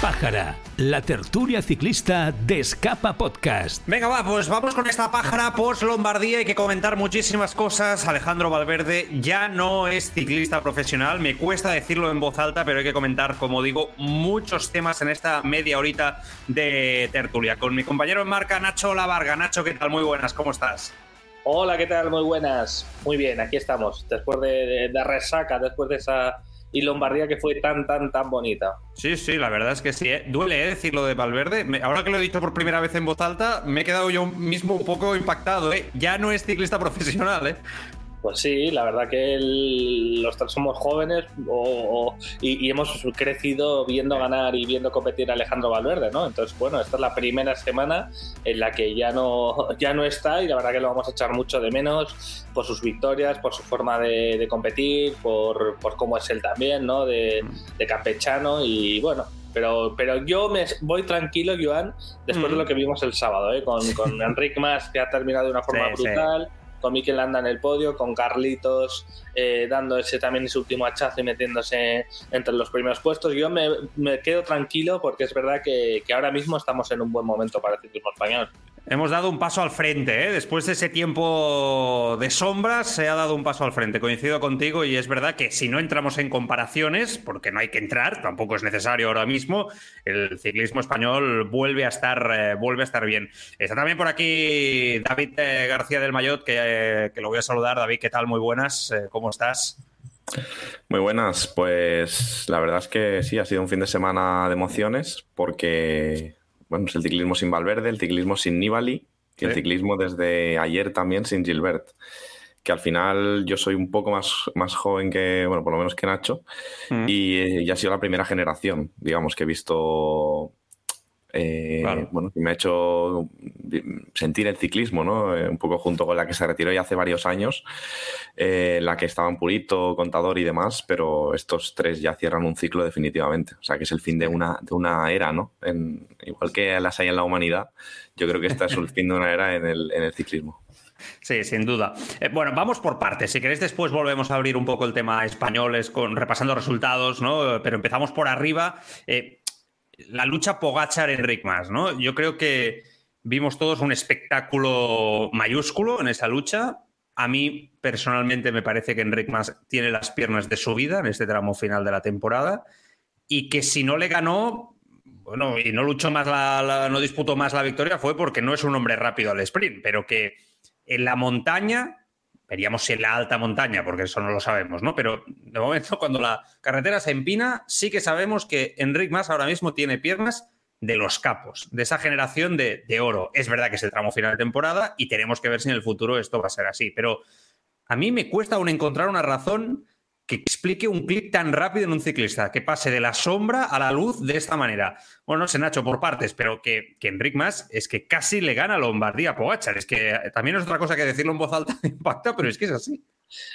Pájara, la tertulia ciclista de Escapa Podcast. Venga, va, pues vamos con esta pájara post Lombardía. Hay que comentar muchísimas cosas. Alejandro Valverde ya no es ciclista profesional. Me cuesta decirlo en voz alta, pero hay que comentar, como digo, muchos temas en esta media horita de tertulia. Con mi compañero en marca, Nacho Lavarga. Nacho, ¿qué tal? Muy buenas, ¿cómo estás? Hola, ¿qué tal? Muy buenas. Muy bien, aquí estamos. Después de, de, resaca, después de esa y Lombardía que fue tan, tan, tan bonita. Sí, sí, la verdad es que sí. ¿eh? Duele ¿eh? decirlo de Valverde. ahora que lo he dicho por primera vez en voz alta, me he quedado yo mismo un poco impactado. ¿eh? Ya no es ciclista profesional, ¿eh? Pues sí, la verdad que los tres somos jóvenes y, hemos crecido viendo ganar y viendo competir a Alejandro Valverde, ¿no? Entonces, bueno, esta es la primera semana en la que ya no, ya no está y la verdad que lo vamos a echar mucho de menos por sus victorias, por su forma de, competir, por, cómo es él también, ¿no? De, campechano y bueno, pero, pero yo me voy tranquilo, Joan, después de lo que vimos el sábado, ¿eh? con, con Enric Mas, que ha terminado de una forma brutal con Mikel Landa en el podio, con Carlitos eh, dando ese también ese último hachazo y metiéndose entre los primeros puestos. Yo me, quedo tranquilo porque es verdad que, que, ahora mismo estamos en un buen momento para el ciclismo español. Hemos dado un paso al frente, ¿eh? después de ese tiempo de sombras se ha dado un paso al frente. Coincido contigo y es verdad que si no entramos en comparaciones, porque no hay que entrar, tampoco es necesario ahora mismo, el ciclismo español vuelve a estar, eh, vuelve a estar bien. Está también por aquí David eh, García del Mayot, que, que, lo voy a saludar. David, ¿qué tal? Muy buenas, ¿cómo estás? Muy buenas, pues la verdad es que sí, ha sido un fin de semana de emociones porque bueno, es el ciclismo sin Valverde, el ciclismo sin Nibali y el ciclismo desde ayer también sin Gilbert. Que al final yo soy un poco más, más joven que, bueno, por lo menos que Nacho, mm. y eh, ya ha sido la primera generación, digamos, que he visto eh, bueno, me ha hecho sentir el ciclismo, ¿no? Eh, un poco junto con la que se retiró ya hace varios años, eh, la que estaban Purito, Contador y demás, pero estos tres ya cierran un ciclo definitivamente. O sea, que es el fin de una, de una era, ¿no? igual que las hay en la humanidad, yo creo que esta es el fin de una era en el, en el ciclismo. Sí, sin duda. bueno, vamos por partes. Si queréis, después volvemos a abrir un poco el tema españoles con repasando resultados, ¿no? Pero empezamos por arriba la lucha Pogachar-Enric Mas, ¿no? Yo creo que vimos todos un espectáculo mayúsculo en esa lucha. A mí, personalmente, me parece que Enric Mas tiene las piernas de su vida en este tramo final de la temporada y que si no le ganó, bueno, y no luchó más, la, no disputó más la victoria fue porque no es un hombre rápido al sprint, pero que en la montaña veríamos si en la alta montaña, porque eso no lo sabemos, ¿no? Pero de momento, cuando la carretera se empina, sí que sabemos que Enric Mas ahora mismo tiene piernas de los capos, de esa generación de, de, oro. Es verdad que es el tramo final de temporada y tenemos que ver si en el futuro esto va a ser así, pero a mí me cuesta aún encontrar una razón que explique un clic tan rápido en un ciclista, que pase de la sombra a la luz de esta manera. Bueno, no sé, Nacho, por partes, pero que, que Enric Mas es que casi le gana a Lombardía a Pogachar. Es que también es otra cosa que decirlo en voz alta impacta, pero es que es así.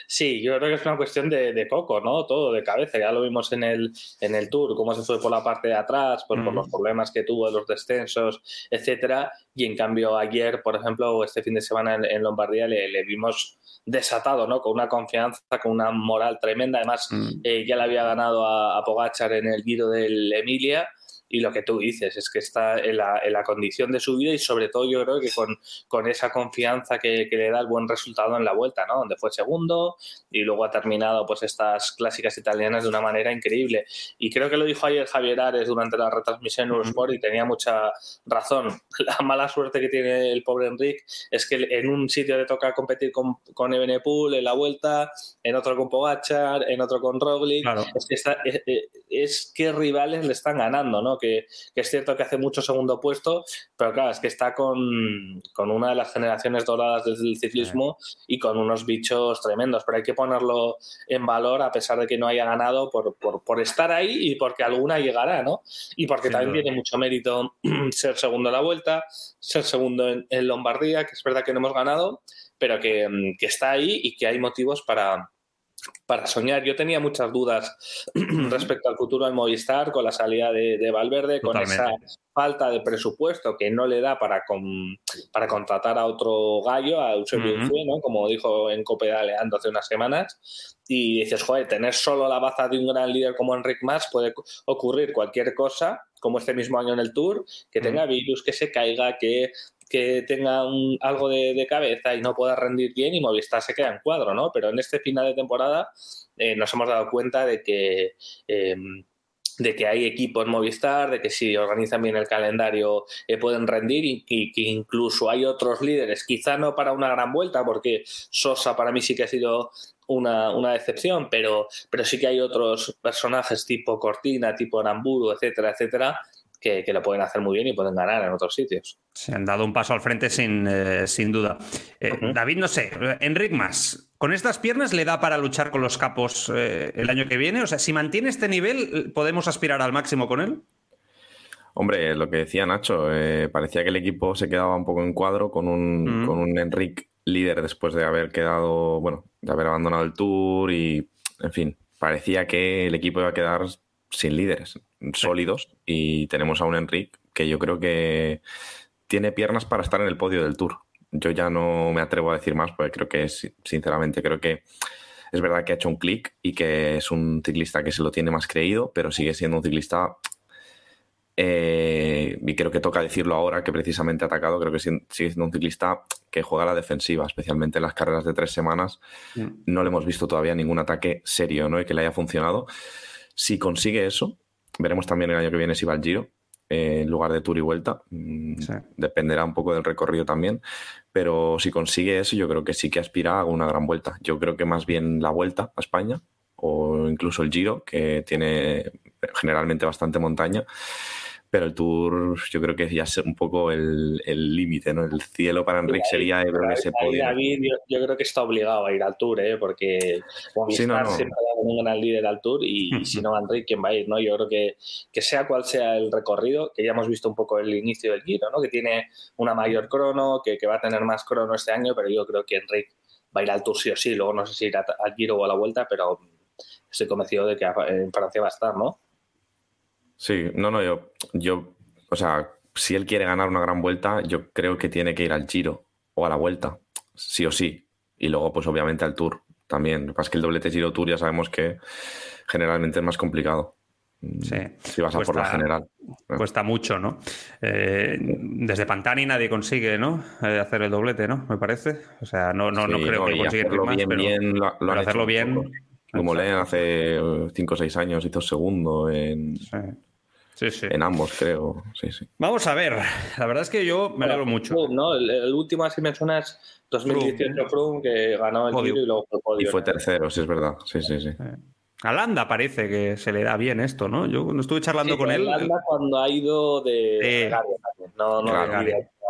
Sí, yo creo que es una cuestión de, de, coco, ¿no? Todo de cabeza. Ya lo vimos en el, en el Tour, cómo se fue por la parte de atrás, por, por los problemas que tuvo, los descensos, etcétera. Y en cambio, ayer, por ejemplo, este fin de semana en, Lombardía, le, le, vimos desatado, ¿no? Con una confianza, con una moral tremenda. Además, mm. eh, ya le había ganado a, a, Pogachar en el Giro del Emilia y lo que tú dices es que está en la, en la, condición de su vida y sobre todo yo creo que con, con esa confianza que, que, le da el buen resultado en la vuelta, ¿no? Donde fue segundo y luego ha terminado pues estas clásicas italianas de una manera increíble. Y creo que lo dijo ayer Javier Ares durante la retransmisión en Eurosport y tenía mucha razón. La mala suerte que tiene el pobre Enric es que en un sitio le toca competir con, con Ebenepool en la vuelta, en otro con Pogachar, en otro con Roglic. Es que está, eh, es qué rivales le están ganando, ¿no? Que, es cierto que hace mucho segundo puesto, pero claro, es que está con, una de las generaciones doradas del ciclismo y con unos bichos tremendos, pero hay que ponerlo en valor a pesar de que no haya ganado por, por, estar ahí y porque alguna llegará, ¿no? Y porque también tiene mucho mérito ser segundo en la vuelta, ser segundo en, Lombardía, que es verdad que no hemos ganado, pero que, que está ahí y que hay motivos para para soñar. Yo tenía muchas dudas respecto al futuro del Movistar con la salida de, Valverde, con esa falta de presupuesto que no le da para, para contratar a otro gallo, a Eusebio uh como dijo en Cope de Aleando hace unas semanas. Y dices, joder, tener solo la baza de un gran líder como Enric Mas puede ocurrir cualquier cosa, como este mismo año en el Tour, que tenga virus, que se caiga, que que tenga algo de, cabeza y no pueda rendir bien y Movistar se queda en cuadro, ¿no? Pero en este final de temporada eh, nos hemos dado cuenta de que... Em, de que hay equipo en Movistar, de que si organizan bien el calendario eh, pueden rendir y, que incluso hay otros líderes, quizá no para una gran vuelta, porque Sosa para mí sí que ha sido una, una, decepción, pero, pero sí que hay otros personajes tipo Cortina, tipo Aramburu, etcétera, etcétera, que, lo pueden hacer muy bien y pueden ganar en otros sitios. Se han dado un paso al frente sin, eh, sin duda. Eh, David, no sé, Enric Mas, ¿con estas piernas le da para luchar con los capos eh, el año que viene? O sea, si mantiene este nivel, ¿podemos aspirar al máximo con él? Hombre, lo que decía Nacho, parecía que el equipo se quedaba un poco en cuadro con un, con un Enric líder después de haber quedado, bueno, de haber abandonado el tour y, en fin, parecía que el equipo iba a quedar sin líderes sólidos y tenemos a un Enric que yo creo que tiene piernas para estar en el podio del Tour. Yo ya no me atrevo a decir más porque creo que, sinceramente, creo que es verdad que ha hecho un clic y que es un ciclista que se lo tiene más creído, pero sigue siendo un ciclista eh, y creo que toca decirlo ahora que precisamente ha atacado, creo que sigue siendo un ciclista que juega a la defensiva, especialmente en las carreras de tres semanas. Mm. No le hemos visto todavía ningún ataque serio ¿no? y que le haya funcionado. Si consigue eso, veremos también el año que viene si va al Giro eh, en lugar de Tour y Vuelta. Mm, dependerá un poco del recorrido también. Pero si consigue eso, yo creo que sí que aspira a una gran vuelta. Yo creo que más bien la vuelta a España o incluso el Giro, que tiene generalmente bastante montaña pero el Tour yo creo que ya es un poco el límite, ¿no? El cielo para Enrique sería ese podio. David, yo, creo que está obligado a ir al Tour, ¿eh? Porque Movistar siempre ha un gran líder al Tour y, si no, Enrique, ¿quién va a ir? ¿no? Yo creo que, que sea cual sea el recorrido, que ya hemos visto un poco el inicio del Giro, ¿no? Que tiene una mayor crono, que, que va a tener más crono este año, pero yo creo que Enrique va a ir al Tour sí o sí, luego no sé si irá al Giro o a la Vuelta, pero estoy convencido de que en Francia va a estar, ¿no? Sí, no, no, yo, yo, o sea, si él quiere ganar una gran vuelta, yo creo que tiene que ir al Giro o a la vuelta, sí o sí. Y luego, pues obviamente al Tour también. Lo que pasa es que el doblete Giro Tour ya sabemos que generalmente es más complicado. Sí. Si vas a por la general. Cuesta mucho, ¿no? Eh, desde Pantani nadie consigue, ¿no? Eh, hacer el doblete, ¿no? Me parece. O sea, no, no, no creo que consiga bien, pero, bien, lo, hacerlo bien. Como leen hace 5 o 6 años hizo segundo en, en ambos, creo. Sí, sí. Vamos a ver. La verdad es que yo me alegro mucho. ¿no? El, último, así me suena, es 2018 Froome, que ganó el Giro y luego fue podio. Y fue tercero, sí, es verdad. Sí, sí, sí. A Landa parece que se le da bien esto, ¿no? Yo no estuve charlando con él. Landa cuando ha ido de. no, no a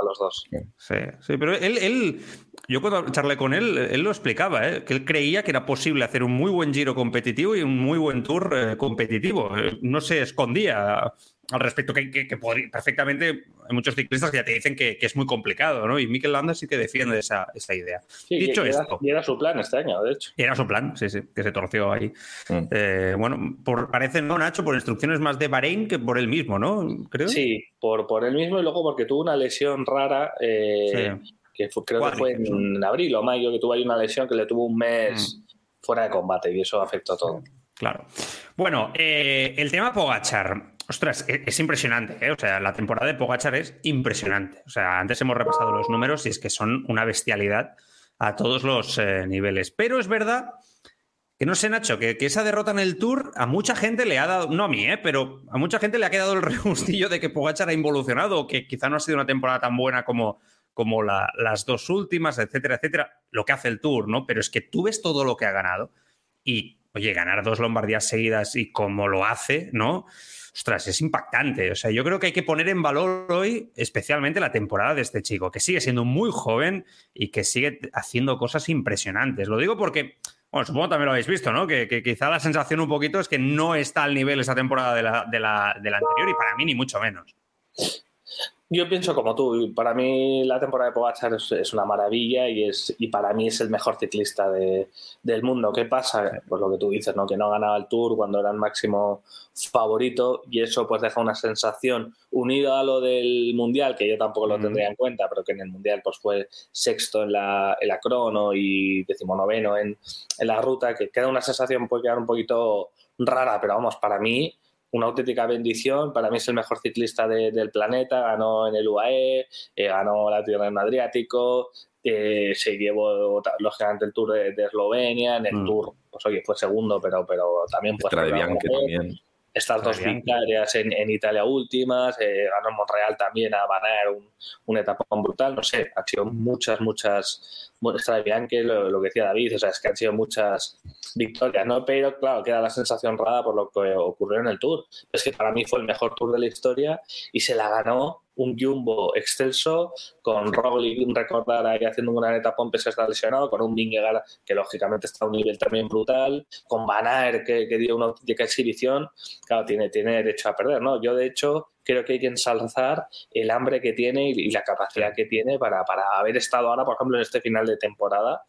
los dos. Sí, sí pero él, yo cuando charlé con él, él lo explicaba, ¿eh? que él creía que era posible hacer un muy buen giro competitivo y un muy buen tour eh, competitivo. Eh, no se escondía al respecto, que, que, perfectamente hay muchos ciclistas que ya te dicen que, es muy complicado, ¿no? Y Mikel Landa sí que defiende esa, esa idea. Dicho esto. y era su plan este año, de hecho. Y era su plan, sí, sí, que se torció ahí. Mm. bueno, por, parece, ¿no, Nacho? Por instrucciones más de Bahrein que por él mismo, ¿no? Creo. Sí, por, por él mismo y luego porque tuvo una lesión rara. Sí que creo que fue en abril o mayo, que tuvo ahí una lesión que le tuvo un mes mm. fuera de combate y eso afectó todo. Claro. Bueno, eh, el tema Pogachar. Ostras, e-, es, impresionante, ¿eh? O sea, la temporada de Pogachar es impresionante. O sea, antes hemos repasado los números y es que son una bestialidad a todos los eh, niveles. Pero es verdad que no sé, Nacho, que, esa derrota en el Tour a mucha gente le ha dado, no a mí, ¿eh? pero a mucha gente le ha quedado el regustillo de que Pogachar ha involucionado que quizá no ha sido una temporada tan buena como, como las dos últimas, etcétera, etcétera, lo que hace el Tour, ¿no? Pero es que tú ves todo lo que ha ganado y oye, ganar dos Lombardías seguidas y como lo hace, ¿no? Ostras, es impactante. O sea, yo creo que hay que poner en valor hoy, especialmente la temporada de este chico, que sigue siendo muy joven y que sigue haciendo cosas impresionantes. Lo digo porque, bueno, supongo también lo habéis visto, ¿no? Que, quizá la sensación un poquito es que no está al nivel esa temporada de de la anterior y para mí ni mucho menos. Yo pienso como tú, para mí la temporada de Pogachar es, una maravilla y, es, y para mí es el mejor ciclista del mundo. ¿Qué pasa? Pues lo que tú dices, ¿no? que no ganaba el Tour cuando era el máximo favorito y eso pues deja una sensación unida a lo del Mundial, que yo tampoco lo tendría en cuenta, pero que en el Mundial pues fue sexto en la, en la crono y decimonoveno en, en la ruta, que queda una sensación, puede quedar un poquito rara, pero vamos, para mí una auténtica bendición. Para mí es el mejor ciclista del planeta. Ganó en el UAE, eh, ganó la Tierra en Adriático, eh, se llevó lógicamente el Tour de, Eslovenia, en el mm. Tour, pues oye, fue segundo, pero, pero también fue también. Estas dos victorias en, Italia últimas, eh, ganó en Montreal también a ganar un, una etapa brutal, no sé, han sido muchas, muchas, está bien que lo, lo, que decía David, o sea, es que han sido muchas victorias, ¿no? Pero claro, queda la sensación rara por lo que ocurrió en el Tour. Es que para mí fue el mejor Tour de la historia y se la ganó un Jumbo excelso, con Roglic recordar ahí haciendo una neta Pompe se está lesionado, con un Vingegaard que lógicamente está a un nivel también brutal, con Van Aert que, que dio una auténtica exhibición, claro, tiene, tiene derecho a perder, ¿no? Yo de hecho creo que hay que ensalzar el hambre que tiene y, la capacidad que tiene para, haber estado ahora, por ejemplo, en este final de temporada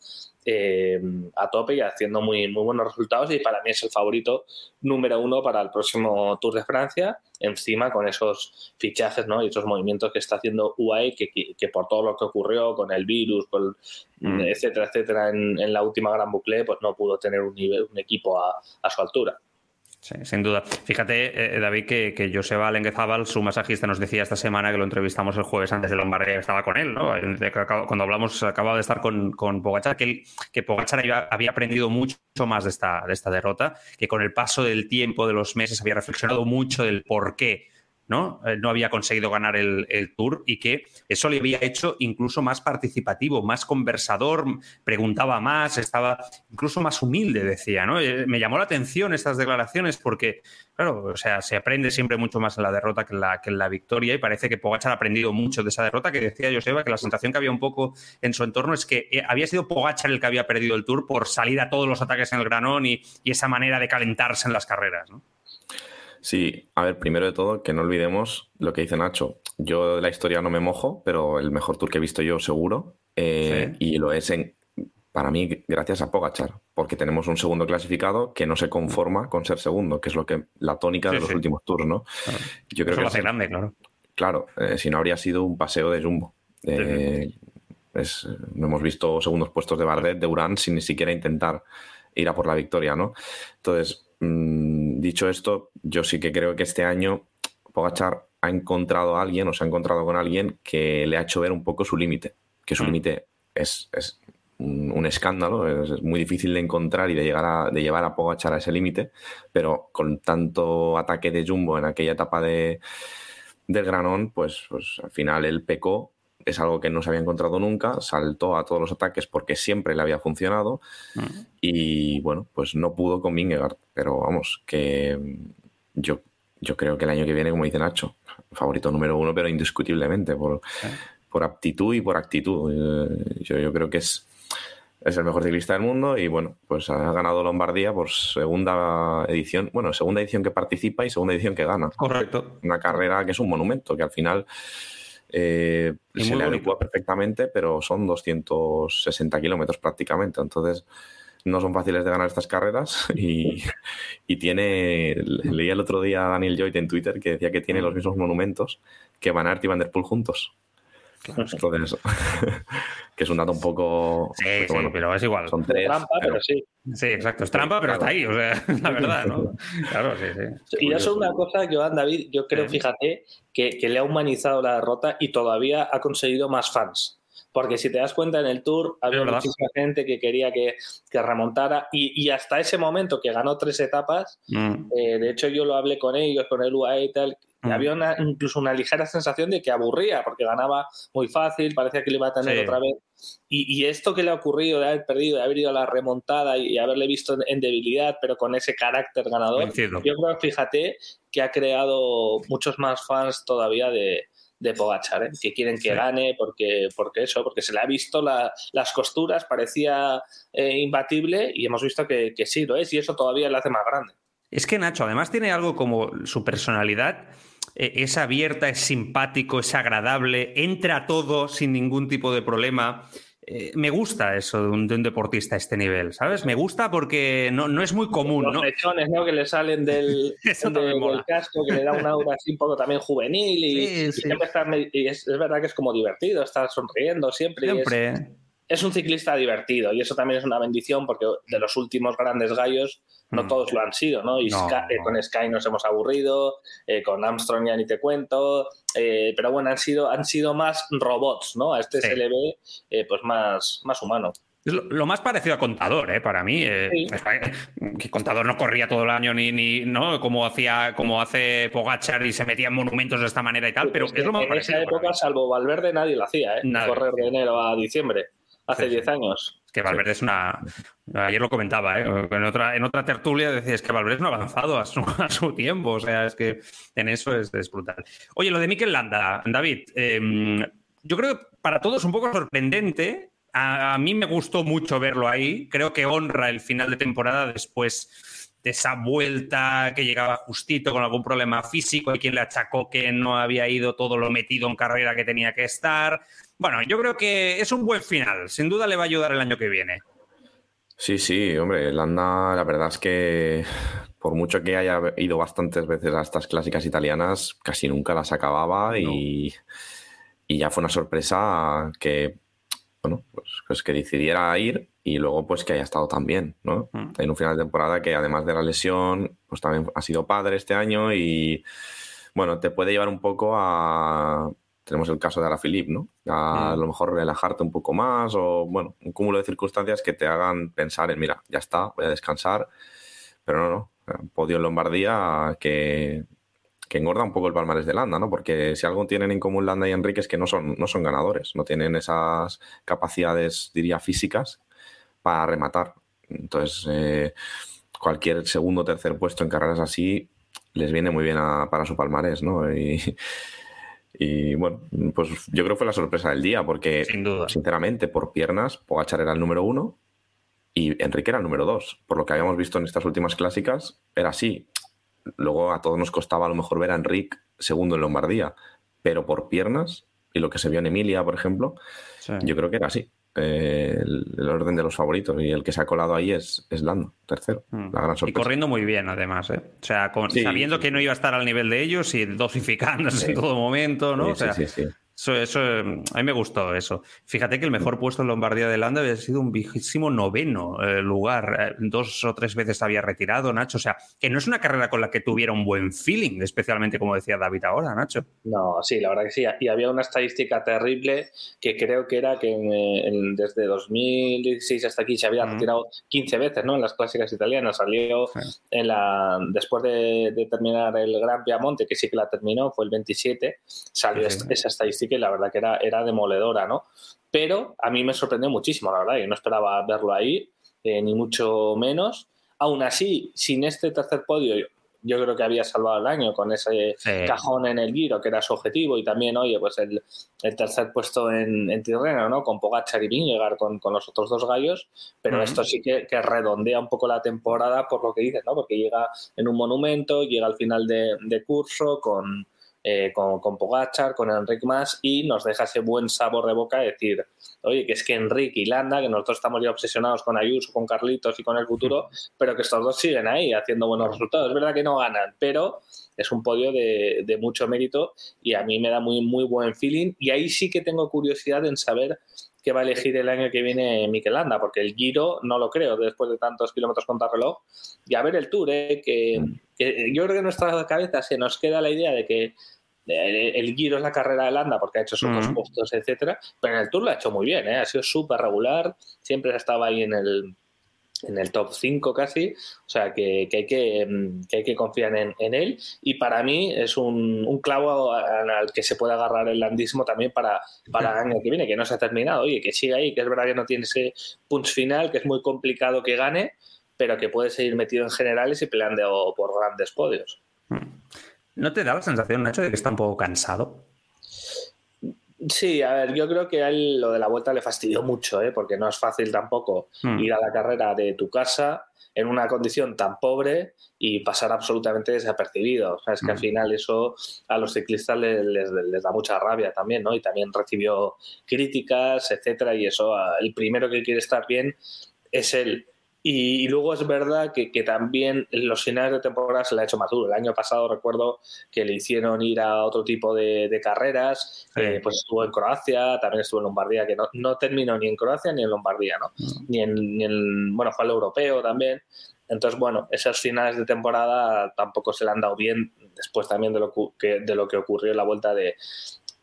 eh, a tope y haciendo muy, muy buenos resultados y para mí es el favorito número uno para el próximo Tour de Francia, encima con esos fichajes ¿no? y esos movimientos que está haciendo UAE, que, que, por todo lo que ocurrió con el virus, con, mm. etcétera, etcétera, en, la última gran bucle, pues no pudo tener un, nivel, un equipo a su altura. Sí, sin duda. Fíjate, eh, eh, David, que, que Joseba Lenguezabal, su masajista, nos decía esta semana que lo entrevistamos el jueves antes de Lombardía, estaba con él, ¿no? Cuando hablamos, acababa de estar con, con Pogachar, que, que Pogachar había, aprendido mucho más de esta, de esta derrota, que con el paso del tiempo, de los meses, había reflexionado mucho del por qué ¿no? Eh, no había conseguido ganar el, Tour y que eso le había hecho incluso más participativo, más conversador, preguntaba más, estaba incluso más humilde, decía, ¿no? Eh, me llamó la atención estas declaraciones porque, claro, o sea, se aprende siempre mucho más en la derrota que en la, que en la victoria y parece que Pogachar ha aprendido mucho de esa derrota que decía Joseba, que la sensación que había un poco en su entorno es que eh, había sido Pogachar el que había perdido el Tour por salir a todos los ataques en el granón y, y esa manera de calentarse en las carreras, ¿no? Sí, a ver, primero de todo, que no olvidemos lo que dice Nacho. Yo de la historia no me mojo, pero el mejor tour que he visto yo seguro. Eh, y lo es en, para mí gracias a Pogachar, porque tenemos un segundo clasificado que no se conforma con ser segundo, que es lo que la tónica de los últimos tours, ¿no? Yo creo que lo hace grande, claro. Claro, eh, si no habría sido un paseo de Jumbo. Eh, no hemos visto segundos puestos de Bardet, de Urán, sin ni siquiera intentar ir a por la victoria, ¿no? Entonces, Mm, dicho esto, yo sí que creo que este año Pogachar ha encontrado a alguien o se ha encontrado con alguien que le ha hecho ver un poco su límite, que su mm. límite es, un, escándalo, es, muy difícil de encontrar y de, llegar a, de llevar a Pogachar a ese límite, pero con tanto ataque de Jumbo en aquella etapa de, del granón, pues, pues al final él pecó es algo que no se había encontrado nunca, saltó a todos los ataques porque siempre le había funcionado y bueno, pues no pudo con Vingegaard, pero vamos, que yo, yo creo que el año que viene, como dice Nacho, favorito número uno, pero indiscutiblemente por, por aptitud y por actitud. Eh, yo, yo creo que es, es el mejor ciclista del mundo y bueno, pues ha ganado Lombardía por segunda edición, bueno, segunda edición que participa y segunda edición que gana. Correcto. Una carrera que es un monumento, que al final eh, se le adecua perfectamente, pero son 260 kilómetros prácticamente. Entonces, no son fáciles de ganar estas carreras. Y, tiene. Leí el otro día a Daniel Joyt en Twitter que decía que tiene los mismos monumentos que Van Aert y Van der Poel juntos. Entonces, que es un dato un poco. Sí, sí, pero es igual. Son tres. Trampa, pero, sí. Sí, exacto. Es trampa, pero está ahí, o sea, la verdad, ¿no? Claro, sí, sí. Y eso es una cosa, Joan David, yo creo, fíjate, que, que le ha humanizado la derrota y todavía ha conseguido más fans porque si te das cuenta en el Tour había muchísima gente que quería que, que remontara y, hasta ese momento que ganó tres etapas, mm. eh, de hecho yo lo hablé con ellos, con el UAE y tal, Y había una, incluso una ligera sensación de que aburría, porque ganaba muy fácil, parecía que le iba a tener otra vez. Y, esto que le ha ocurrido de haber perdido, de haber ido a la remontada y, haberle visto en, debilidad, pero con ese carácter ganador, yo creo, fíjate, que ha creado muchos más fans todavía de, de Pogachar, ¿eh? que quieren que gane porque, porque eso, porque se le ha visto las costuras, parecía eh, imbatible y hemos visto que, que sí lo es y eso todavía le hace más grande. Es que Nacho, además tiene algo como su personalidad eh, es abierta, es simpático, es agradable, entra todo sin ningún tipo de problema. Eh, me gusta eso de un, deportista a este nivel, ¿sabes? Me gusta porque no, no es muy común, Los ¿no? ¿no? Que le salen del, casco, que le da un aura así un poco también juvenil y, está, y es, verdad que es como divertido, está sonriendo siempre. Siempre. es un ciclista divertido y eso también es una bendición porque de los últimos grandes gallos no mm. todos lo han sido, ¿no? Y eh, con Sky nos hemos aburrido, eh, con Armstrong ya ni te cuento, eh, pero bueno, han sido, han sido más robots, ¿no? A este se le ve pues más, más humano. Es lo, más parecido a Contador, ¿eh? para mí. Que Contador no corría todo el año ni, ni ¿no? como hacía, como hace Pogachar y se metía en monumentos de esta manera y tal, pero es, lo más en esa época, salvo Valverde, nadie lo hacía, ¿eh? Correr de enero a diciembre, hace 10 años que Valverde es una. Ayer lo comentaba, ¿eh? en, otra, en otra tertulia decías que Valverde es un avanzado a su, a su tiempo. O sea, es que en eso es, brutal. Oye, lo de Mikel Landa, David, em, yo creo que para todos es un poco sorprendente. A, mí me gustó mucho verlo ahí. Creo que honra el final de temporada después de esa vuelta que llegaba justito con algún problema físico. Hay quien le achacó que no había ido todo lo metido en carrera que tenía que estar. Bueno, yo creo que es un buen final. Sin duda le va a ayudar el año que viene. Sí, sí, hombre, Landa, la verdad es que por mucho que haya ido bastantes veces a estas clásicas italianas, casi nunca las acababa y, ya fue una sorpresa que, bueno, pues, pues, que decidiera ir y luego pues que haya estado tan bien, ¿no? Mm. En un final de temporada que además de la lesión, pues también ha sido padre este año y, bueno, te puede llevar un poco a tenemos el caso de Ara Philippe, ¿no? A, mm. lo mejor relajarte un poco más o, bueno, un cúmulo de circunstancias que te hagan pensar en, mira, ya está, voy a descansar. Pero no, no. Podio en Lombardía que, que engorda un poco el palmarés de Landa, ¿no? Porque si algo tienen en común Landa y Enrique es que no son, no son ganadores, no tienen esas capacidades, diría, físicas para rematar. Entonces, eh, cualquier segundo o tercer puesto en carreras así les viene muy bien para su palmarés, ¿no? Y, y bueno, pues yo creo que fue la sorpresa del día, porque sinceramente, por piernas, Pogachar era el número uno y Enrique era el número dos. Por lo que habíamos visto en estas últimas clásicas, era así. Luego a todos nos costaba a lo mejor ver a Enrique segundo en Lombardía, pero por piernas, y lo que se vio en Emilia, por ejemplo, yo creo que era así. Eh, el, orden de los favoritos y el que se ha colado ahí es, es Lando, tercero. Mm. La gran sorpresa. Y corriendo muy bien, además. ¿eh? O sea, sabiendo que no iba a estar al nivel de ellos y dosificándose en todo momento, ¿no? o sea, eso, a mí me gustó eso. Fíjate que el mejor puesto en Lombardía de Landa había sido un vigésimo noveno eh, lugar. Eh, dos o tres veces había retirado, Nacho. O sea, que no es una carrera con la que tuviera un buen feeling, especialmente como decía David ahora, Nacho. No, sí, la verdad que sí. Y había una estadística terrible que creo que era que desde 2016 hasta aquí se había retirado 15 veces, ¿no? En las clásicas italianas. Salió en la después de, terminar el Gran Piamonte, que sí que la terminó, fue el 27, salió esa estadística que la verdad que era, era demoledora, ¿no? Pero a mí me sorprendió muchísimo, la verdad, y no esperaba verlo ahí, eh, ni mucho menos. Aún así, sin este tercer podio, yo creo que había salvado el año con ese cajón en el Giro, que era su objetivo, y también, oye, pues el, tercer puesto en, en, Tirreno, ¿no? Con Pogachar y llegar con, con, los otros dos gallos, pero esto sí que, redondea un poco la temporada por lo que dices, ¿no? Porque llega en un monumento, llega al final de, de curso con, eh, con, con, Pogachar, con Enrique más y nos deja ese buen sabor de boca de decir, oye, que es que Enrique y Landa, que nosotros estamos ya obsesionados con Ayuso, con Carlitos y con el futuro, pero que estos dos siguen ahí haciendo buenos resultados. Es verdad que no ganan, pero es un podio de, mucho mérito y a mí me da muy, muy buen feeling y ahí sí que tengo curiosidad en saber qué va a elegir el año que viene Mikel Landa, porque el Giro no lo creo después de tantos kilómetros contra reloj. Y a ver el Tour, ¿eh? que, que yo creo que en nuestra cabeza se nos queda la idea de que el, Giro es la carrera de Landa porque ha hecho sus dos puestos, etcétera, pero en el Tour lo ha hecho muy bien, ¿eh? ha sido súper regular, siempre estaba ahí en el en el top 5 casi, o sea que, hay, que, hay que confiar en, él y para mí es un, clavo al, que se puede agarrar el landismo también para, para el año que viene, que no se ha terminado, y que sigue ahí, que es verdad que no tiene ese punch final, que es muy complicado que gane, pero que puede seguir metido en generales y peleando por grandes podios. ¿No te da la sensación, Nacho, de que está un poco cansado? Sí, a ver, yo creo que a él lo de la vuelta le fastidió mucho, ¿eh? porque no es fácil tampoco hmm. ir a la carrera de tu casa en una condición tan pobre y pasar absolutamente desapercibido. O sea, es que al hmm. final eso a los ciclistas les, da mucha rabia también, ¿no? Y también recibió críticas, etcétera, y eso, el primero que quiere estar bien es él. Y, luego es verdad que, también en los finales de temporada se le ha hecho más duro. El año pasado recuerdo que le hicieron ir a otro tipo de, carreras, eh, pues estuvo en Croacia, también estuvo en Lombardía, que no, no terminó ni en Croacia ni en Lombardía, ¿no? Ni, en, ni en, bueno, fue al europeo también. Entonces, bueno, esas finales de temporada tampoco se le han dado bien después también de lo que, de lo que ocurrió en la vuelta de,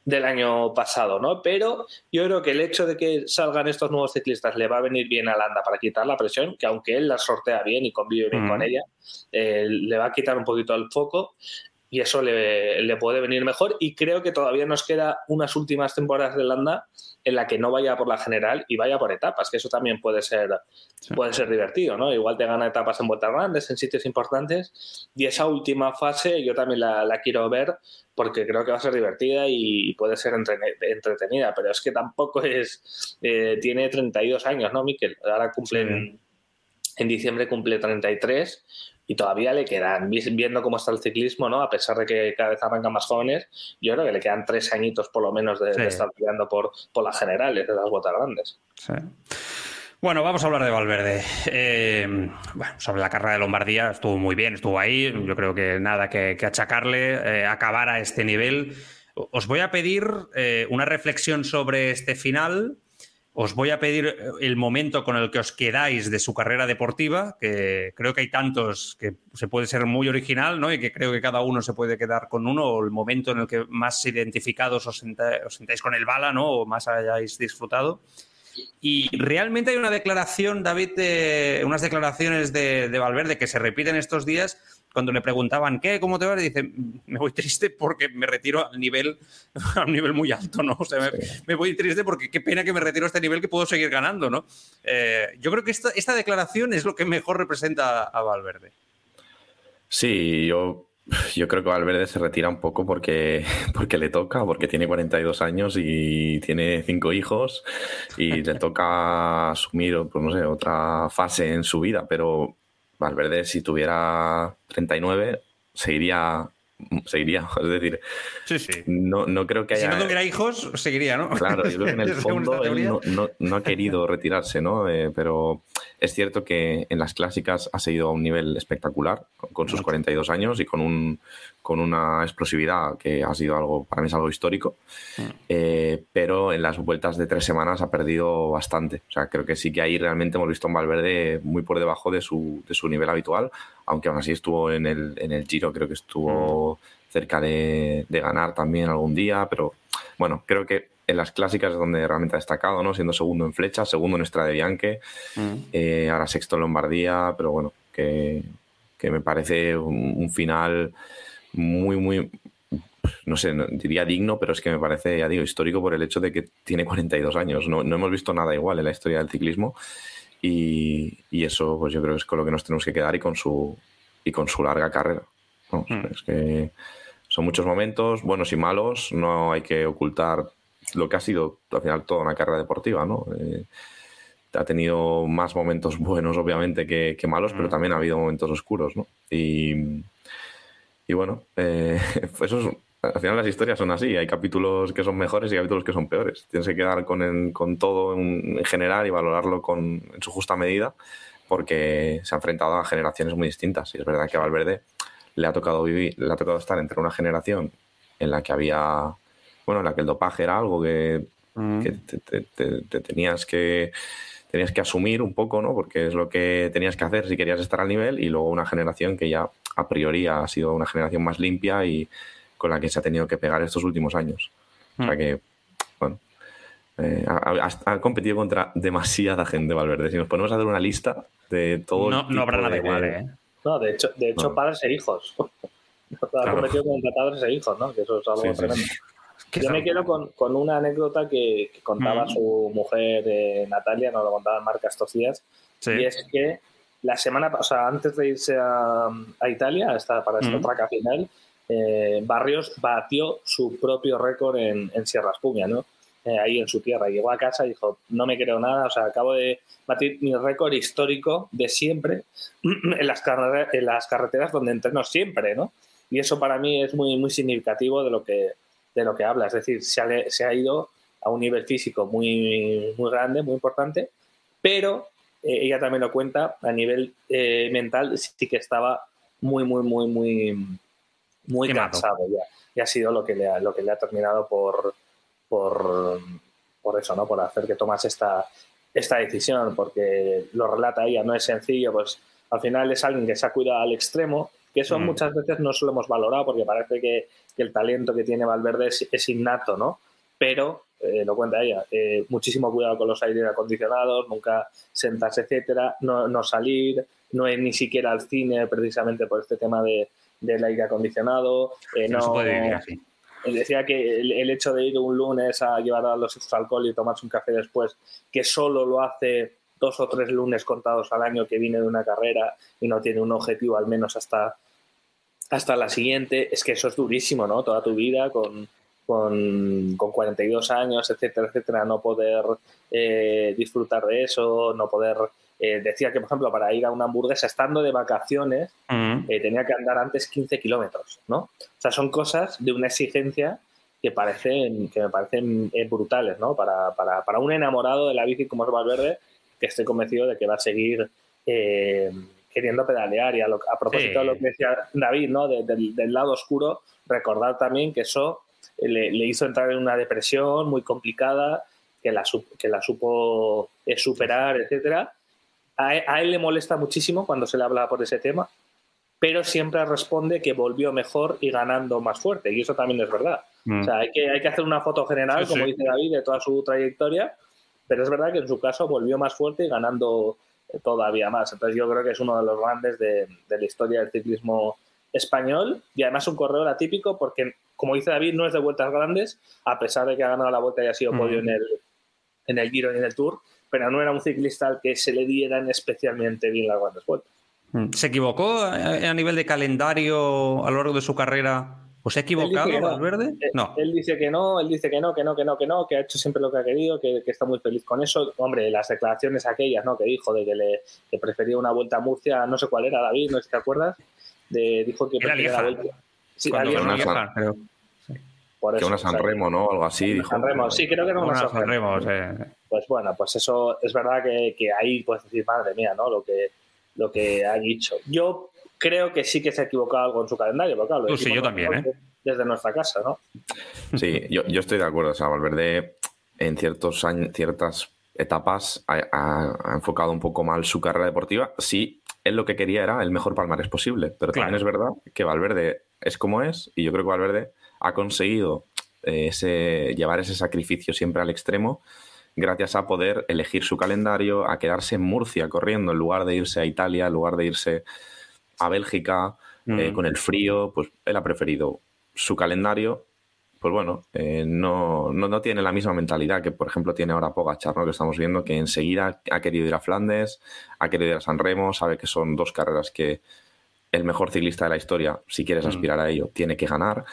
del año pasado, ¿no? Pero yo creo que el hecho de que salgan estos nuevos ciclistas le va a venir bien a Landa para quitar la presión, que aunque él la sortea bien y convive bien con ella, eh, le va a quitar un poquito el foco y eso le, le, puede venir mejor. Y creo que todavía nos queda unas últimas temporadas de Landa en la que no vaya por la general y vaya por etapas, que eso también puede ser, puede ser divertido, ¿no? Igual te gana etapas en vueltas grandes, en sitios importantes, y esa última fase yo también la, quiero ver porque creo que va a ser divertida y puede ser entretenida, pero es que tampoco es, eh, tiene 32 años, ¿no, Miquel? Ahora cumple, en, en diciembre cumple 33 y todavía le quedan, viendo cómo está el ciclismo, ¿no? A pesar de que cada vez arrancan más jóvenes, yo creo que le quedan tres añitos por lo menos de, estar peleando por, por las generales de las botas grandes. Sí. Bueno, vamos a hablar de Valverde. Eh, sobre la carrera de Lombardía, estuvo muy bien, estuvo ahí. Yo creo que nada que, achacarle, eh, acabar a este nivel. Os voy a pedir eh, una reflexión sobre este final os voy a pedir eh, el momento con el que os quedáis de su carrera deportiva, que creo que hay tantos que se puede ser muy original, ¿no? Y que creo que cada uno se puede quedar con uno, o el momento en el que más identificados os, sentáis con el bala, ¿no? O más hayáis disfrutado. Y realmente hay una declaración, David, de, unas declaraciones de, de Valverde que se repiten estos días cuando le preguntaban, ¿qué? ¿Cómo te va? Le dice, me voy triste porque me retiro al nivel, a un nivel muy alto, ¿no? O sea, me, voy triste porque qué pena que me retiro a este nivel que puedo seguir ganando, ¿no? Eh, yo creo que esta, esta declaración es lo que mejor representa a Valverde. Sí, yo yo creo que Valverde se retira un poco porque, porque le toca, porque tiene 42 años y tiene cinco hijos y le toca asumir pues no sé, otra fase en su vida, pero Valverde, si tuviera 39, seguiría seguiría. Es decir, No, no, creo que haya. Si no tuviera hijos, seguiría, ¿no? Claro, yo creo que en el fondo él no, ha querido retirarse, ¿no? Eh, pero es cierto que en las clásicas ha seguido a un nivel espectacular, con sus 42 años y con, un, con una explosividad que ha sido algo, para mí es algo histórico. Mm. Eh, pero en las vueltas de tres semanas ha perdido bastante. O sea, creo que sí que ahí realmente hemos visto a un Valverde muy por debajo de su, de su nivel habitual, aunque aún así estuvo en el, en el Giro, creo que estuvo mm. cerca de, de ganar también algún día, pero bueno, creo que en las clásicas es donde realmente ha destacado, ¿no? Siendo segundo en flecha, segundo en Estrada de Bianche, mm. eh, ahora sexto en Lombardía, pero bueno, que, me parece un, final muy, muy, no sé, diría digno, pero es que me parece, ya digo, histórico por el hecho de que tiene 42 años. No, hemos visto nada igual en la historia del ciclismo y, eso, pues yo creo que es con lo que nos tenemos que quedar y con su, y con su larga carrera. Mm. Es que son muchos momentos, buenos y malos, no hay que ocultar lo que ha sido al final toda una carrera deportiva, ¿no? Eh, ha tenido más momentos buenos, obviamente, que, malos, pero mm. también ha habido momentos oscuros, ¿no? Y, y bueno, eh, pues eso al final las historias son así, hay capítulos que son mejores y capítulos que son peores. Tienes que quedar con, con todo en, general y valorarlo con, en su justa medida, porque se ha enfrentado a generaciones muy distintas. Y es verdad que a Valverde le ha tocado vivir, le ha tocado estar entre una generación en la que había bueno, en la que el dopaje era algo que, mm. te, tenías que tenías que asumir un poco, ¿no? Porque es lo que tenías que hacer si querías estar al nivel y luego una generación que ya a priori ha sido una generación más limpia y con la que se ha tenido que pegar estos últimos años. O sea mm. que, bueno, Eh, ha, competido contra demasiada gente Valverde. Si nos ponemos a hacer una lista de todo. No, no habrá nada igual, ¿eh? No, de hecho, de hecho padres e hijos. ha competido contra padres e hijos, ¿no? Que eso es algo tremendo. Yo me quedo con, con una anécdota que, contaba su mujer eh, Natalia, nos lo contaba Marca estos días, y es que la semana pasada, antes de irse a, a Italia, esta, para esta traca final, eh, Barrios batió su propio récord en, en Sierra Espumia, ¿no? Eh, ahí en su tierra. Llegó a casa y dijo, no me creo nada, o sea, acabo de batir mi récord histórico de siempre en las, en las carreteras donde entreno siempre, ¿no? Y eso para mí es muy, muy significativo de lo que, de lo que habla. Es decir, se ha, se ha ido a un nivel físico muy, muy grande, muy importante, pero ella también lo cuenta, a nivel eh, mental sí que estaba muy, muy, muy, muy, muy cansado ya. Y ha sido lo que le ha, lo que le ha terminado por, por, por eso, ¿no? Por hacer que tomas esta, esta decisión, porque lo relata ella, no es sencillo, pues al final es alguien que se ha cuidado al extremo, que eso mm. muchas veces no se lo hemos valorado porque parece que, el talento que tiene Valverde es, innato, ¿no? Pero, eh, lo cuenta ella, eh, muchísimo cuidado con los aires acondicionados, nunca sentarse, etcétera, no, no salir, no ir ni siquiera al cine precisamente por este tema de, del aire acondicionado. Eh, no, se puede vivir así decía que el, hecho de ir un lunes a llevar a los extra alcohol y tomarse un café después, que solo lo hace dos o tres lunes contados al año que viene de una carrera y no tiene un objetivo al menos hasta, hasta la siguiente, es que eso es durísimo, ¿no? Toda tu vida con, con, con 42 años, etcétera, etcétera, no poder eh, disfrutar de eso, no poder eh, decía que, por ejemplo, para ir a una hamburguesa estando de vacaciones, mm. eh, tenía que andar antes 15 kilómetros, ¿no? O sea, son cosas de una exigencia que, parecen, que me parecen brutales, ¿no? Para, para, para, un enamorado de la bici como es Valverde, que estoy convencido de que va a seguir queriendo pedalear. Y a, propósito de lo que decía David, ¿no? del, lado oscuro, recordar también que eso le, le, hizo entrar en una depresión muy complicada, que la, que la supo superar, etcétera a, él le molesta muchísimo cuando se le habla por ese tema, pero siempre responde que volvió mejor y ganando más fuerte, y eso también es verdad. Mm. O sea, hay que, hay que hacer una foto general, como dice David, de toda su trayectoria, pero es verdad que en su caso volvió más fuerte y ganando todavía más. Entonces yo creo que es uno de los grandes de, la historia del ciclismo español y además un corredor atípico porque, como dice David, no es de vueltas grandes, a pesar de que ha ganado la vuelta y ha sido podio mm. en, el, en el Giro y en el Tour, pero no era un ciclista al que se le dieran especialmente bien las grandes vueltas. Mm. ¿Se equivocó a nivel de calendario a lo largo de su carrera? ¿O se ha equivocado Valverde? Eh, no. Él dice que no, él dice que no, que no, que no, que no, que ha hecho siempre lo que ha querido, que, está muy feliz con eso. Hombre, las declaraciones aquellas, ¿no? Que dijo de que le prefería una vuelta a Murcia, no sé cuál era, David, no sé si te acuerdas. De, dijo que la vuelta. Sí, la que una San Remo, ¿no? Algo así. San Remo, sí, creo que era una, San Remo. Pues bueno, pues eso es verdad que, que, ahí puedes decir, madre mía, ¿no? Lo que, lo que ha dicho. Yo creo que sí que se ha equivocado algo en su calendario, pero claro, pues sí, yo también, ¿eh? Desde nuestra casa, ¿no? Sí, yo, yo estoy de acuerdo. O sea, Valverde en ciertos años, ciertas etapas ha, enfocado un poco mal su carrera deportiva. Sí, él lo que quería era el mejor palmarés posible, pero también es verdad que Valverde es como es y yo creo que Valverde ha conseguido eh, ese, llevar ese sacrificio siempre al extremo gracias a poder elegir su calendario, a quedarse en Murcia corriendo en lugar de irse a Italia, en lugar de irse a Bélgica eh, mm. con el frío, pues él ha preferido su calendario. Pues bueno, eh, no, no, tiene la misma mentalidad que, por ejemplo, tiene ahora Pogachar, ¿no? que estamos viendo que enseguida ha querido ir a Flandes, ha querido ir a San Remo, sabe que son dos carreras que el mejor ciclista de la historia, si quieres mm. aspirar a ello, tiene que ganar.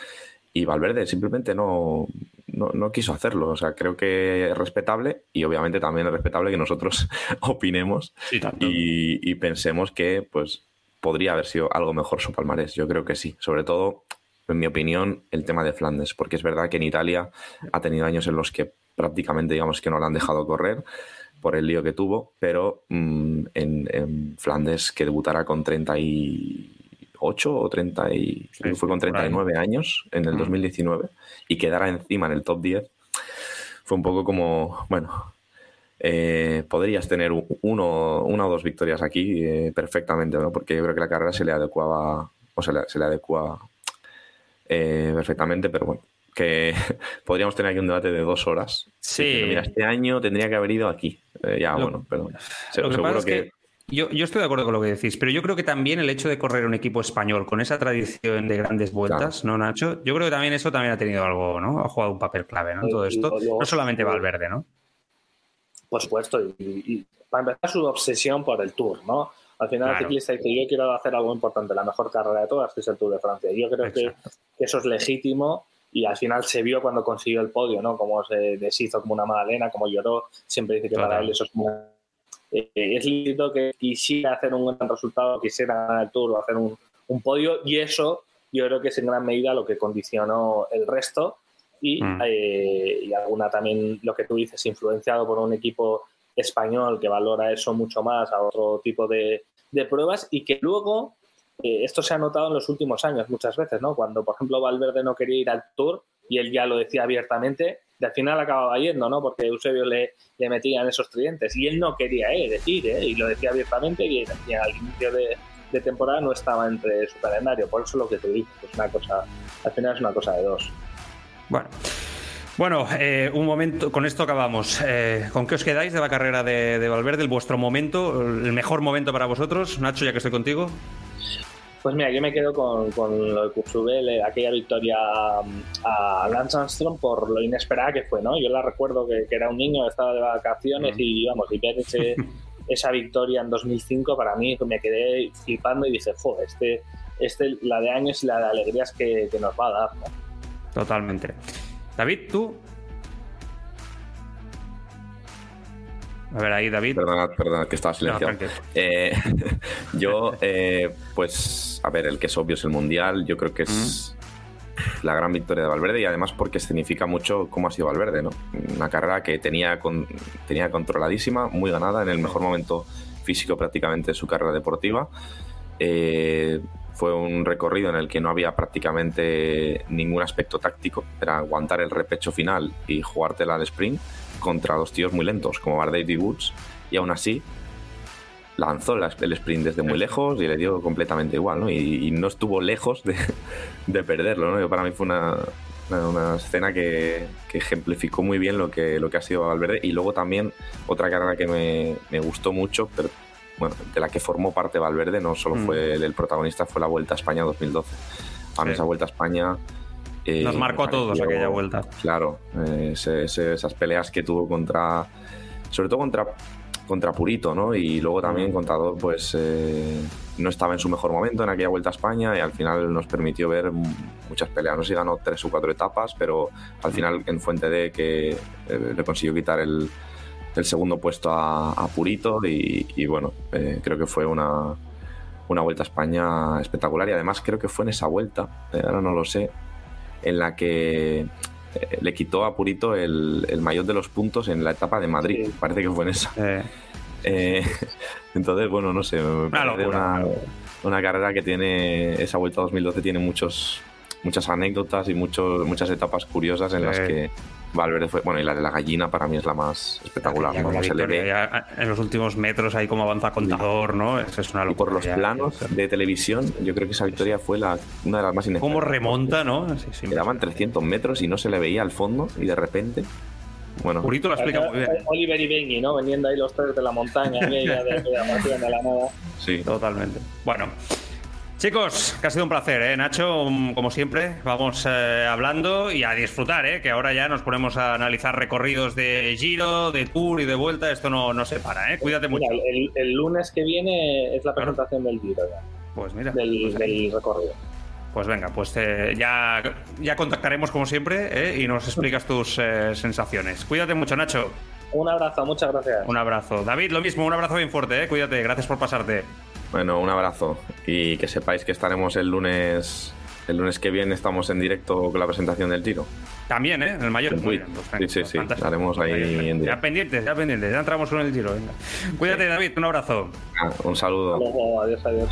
Y Valverde simplemente no, no, quiso hacerlo. O sea, creo que es respetable y obviamente también es respetable que nosotros opinemos y, pensemos que pues podría haber sido algo mejor su palmarés. Yo creo que sí. Sobre todo, en mi opinión, el tema de Flandes, porque es verdad que en Italia ha tenido años en los que prácticamente digamos que no lo han dejado correr por el lío que tuvo, pero mm, en, en, Flandes que debutara con 30 y 8 o 30 y fue con 39 años en el 2019 y quedara encima en el top 10 fue un poco como, bueno, eh, podrías tener uno, una o dos victorias aquí eh, perfectamente, ¿no? porque yo creo que la carrera se le adecuaba o se le, se le adecua eh, perfectamente, pero bueno, que podríamos tener aquí un debate de dos horas. Sí. mira, este año tendría que haber ido aquí. Eh, ya, bueno, pero seguro que... Yo, estoy de acuerdo con lo que decís, pero yo creo que también el hecho de correr un equipo español con esa tradición de grandes vueltas, ¿no, Nacho? Yo creo que también eso también ha tenido algo, ¿no? Ha jugado un papel clave, ¿no? Todo esto. No solamente Valverde, ¿no? Por supuesto, y, para empezar su obsesión por el Tour, ¿no? Al final el ciclista dice, yo quiero hacer algo importante, la mejor carrera de todas, que es el Tour de Francia. Yo creo que, eso es legítimo y al final se vio cuando consiguió el podio, ¿no? Como se deshizo como una magdalena, como lloró, siempre dice que para él eso es una eh, es lícito que quisiera hacer un gran resultado, quisiera ganar el Tour o hacer un, podio y eso yo creo que es en gran medida lo que condicionó el resto y, mm. eh, y, alguna también lo que tú dices, influenciado por un equipo español que valora eso mucho más a otro tipo de, pruebas y que luego eh, esto se ha notado en los últimos años muchas veces, ¿no? Cuando, por ejemplo, Valverde no quería ir al Tour y él ya lo decía abiertamente, de al final acababa yendo, ¿no? Porque Eusebio le, le metían esos tridentes y él no quería ir, decir, ¿eh? y lo decía abiertamente y, al inicio de, temporada no estaba entre su calendario. Por eso lo que te dices, es una cosa, al final es una cosa de dos. Bueno. Bueno, eh, un momento, con esto acabamos. Eh, ¿Con qué os quedáis de la carrera de, de Valverde? ¿El vuestro momento, el mejor momento para vosotros? Nacho, ya que estoy contigo. Pues mira, yo me quedo con, con lo de Kurzubel, aquella victoria mm, a Lance Armstrong por lo inesperada que fue, ¿no? Yo la recuerdo que, era un niño, estaba de vacaciones y, vamos, y ver esa victoria en 2005 para mí me quedé flipando y dije, joder, este, este, la de años y la de alegrías que, que nos va a dar, ¿no? Totalmente. David, ¿tú A ver, ahí David. Perdona, perdona, que estaba silenciado. Eh, yo, eh, pues, a ver, el que es obvio es el Mundial. Yo creo que es la gran victoria de Valverde y además porque significa mucho cómo ha sido Valverde, ¿no? Una carrera que tenía, tenía controladísima, muy ganada, en el mejor momento físico prácticamente de su carrera deportiva. Eh, fue un recorrido en el que no había prácticamente ningún aspecto táctico, era aguantar el repecho final y jugártela al sprint contra dos tíos muy lentos como Bardet y Woods y aún así lanzó el sprint desde muy lejos y le dio completamente igual, ¿no? Y, no estuvo lejos de, perderlo, ¿no? para mí fue una, una escena que, ejemplificó muy bien lo que, lo que ha sido Valverde y luego también otra carrera que me, me gustó mucho, bueno, de la que formó parte Valverde, no solo mm. fue el, protagonista, fue la Vuelta a España 2012. A mí esa Vuelta a España eh, Nos marcó a todos aquella vuelta. Claro, eh, esas peleas que tuvo contra. Sobre todo contra, contra Purito, ¿no? Y luego también mm. Contador, pues eh, no estaba en su mejor momento en aquella vuelta a España y al final nos permitió ver muchas peleas. No sé si ganó tres o cuatro etapas, pero al final en Fuente D que le consiguió quitar el, segundo puesto a, Purito y, bueno, creo que fue una, una vuelta a España espectacular y además creo que fue en esa vuelta, ahora no lo sé, en la que eh, le quitó a Purito el, el mayor de los puntos en la etapa de Madrid. Parece que fue en esa. Eh, entonces, bueno, no sé. una, una, carrera que tiene. Esa vuelta 2012 tiene muchos, muchas anécdotas y muchos, muchas etapas curiosas en las que Valverde fue. Bueno, y la de la gallina para mí es la más espectacular. en los últimos metros ahí como avanza contador, ¿no? Eso es una locura. Y por los planos de televisión, yo creo que esa victoria fue la, una de las más inesperadas. ¿Cómo remonta, no? Sí, Quedaban 300 metros y no se le veía al fondo y de repente. Bueno. Purito lo explica muy bien. Oliver y Benny, ¿no? Veniendo ahí los tres de la montaña, de, de, de, de la nada. Sí, totalmente. Bueno. Chicos, que ha sido un placer, ¿eh? Nacho, como siempre, vamos eh, hablando y a disfrutar, ¿eh? que ahora ya nos ponemos a analizar recorridos de giro, de tour y de vuelta, esto no, no se para, ¿eh? cuídate mucho. El, lunes que viene es la presentación del giro ya. Pues mira. Del, pues recorrido. Pues venga, pues eh, ya, ya contactaremos como siempre ¿eh? y nos explicas tus eh, sensaciones. Cuídate mucho, Nacho. Un abrazo, muchas gracias. Un abrazo. David, lo mismo, un abrazo bien fuerte, ¿eh? cuídate, gracias por pasarte. Bueno, un abrazo y que sepáis que estaremos el lunes el lunes que viene estamos en directo con la presentación del tiro. También, ¿eh? En el mayor. Pues sí, sí, sí. Estaremos ahí en directo. Ya pendientes, ya pendientes. Ya entramos con el tiro. Cuídate, David. Un abrazo. un saludo. adiós. adiós.